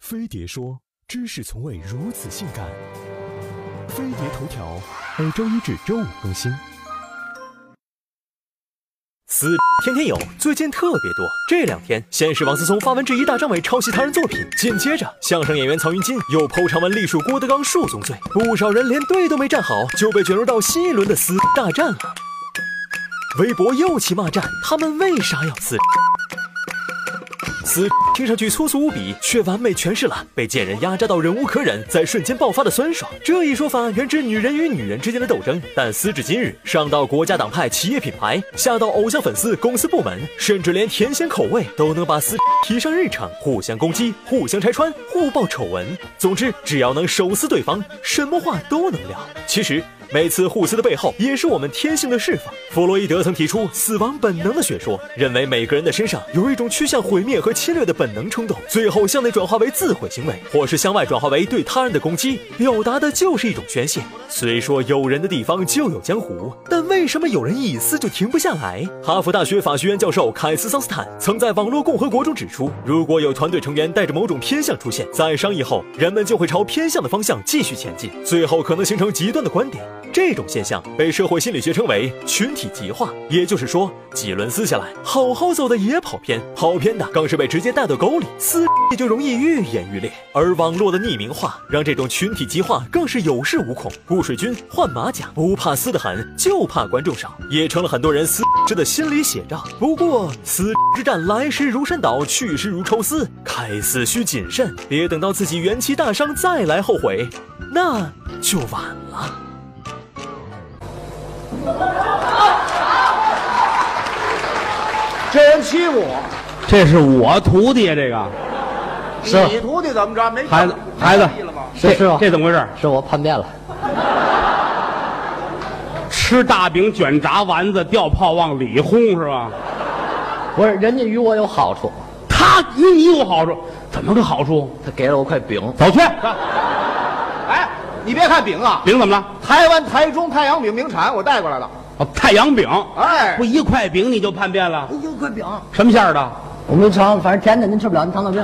飞碟说：“知识从未如此性感。”飞碟头条每周一至周五更新。撕天天有，最近特别多。这两天，先是王思聪发文质疑大张伟抄袭他人作品，紧接着相声演员曹云金又剖长文隶属郭德纲数宗罪，不少人连队都没站好就被卷入到新一轮的撕大战了。微博又起骂战，他们为啥要撕？撕听上去粗俗无比，却完美诠释了被贱人压榨到忍无可忍，在瞬间爆发的酸爽。这一说法源自女人与女人之间的斗争，但撕至今日，上到国家党派、企业品牌，下到偶像粉丝、公司部门，甚至连甜咸口味都能把撕提上日程，互相攻击、互相拆穿、互爆丑闻。总之，只要能手撕对方，什么话都能聊。其实。每次互撕的背后，也是我们天性的释放。弗洛伊德曾提出死亡本能的学说，认为每个人的身上有一种趋向毁灭和侵略的本能冲动，最后向内转化为自毁行为，或是向外转化为对他人的攻击，表达的就是一种宣泄。虽说有人的地方就有江湖，但为什么有人一撕就停不下来？哈佛大学法学院教授凯斯桑斯坦曾在《网络共和国》中指出，如果有团队成员带着某种偏向出现，在商议后，人们就会朝偏向的方向继续前进，最后可能形成极端的观点。这种现象被社会心理学称为群体极化，也就是说，几轮撕下来，好好走的也跑偏，跑偏的更是被直接带到沟里，撕也就容易愈演愈烈。而网络的匿名化让这种群体极化更是有恃无恐，顾水军换马甲，不怕撕得狠，就怕观众少，也成了很多人撕之的心理写照。不过，撕之战来时如山倒，去时如抽丝，开撕需谨慎，别等到自己元气大伤再来后悔，那就晚了。这人欺负我，这是我徒弟啊，这个是你徒弟怎么着？没孩子，孩子，这是师傅这怎么回事？是我叛变了。吃大饼卷炸丸子，掉炮往里轰是吧？不是，人家与我有好处，他与你有好处，怎么个好处？他给了我块饼，走去，哎，你别看饼啊，饼怎么了？台湾台中太阳饼名产，我带过来了。哦，太阳饼。哎不，一块饼你就叛变了？一块饼，什么馅儿的？我没尝，反正甜的您吃不了，您糖尿病。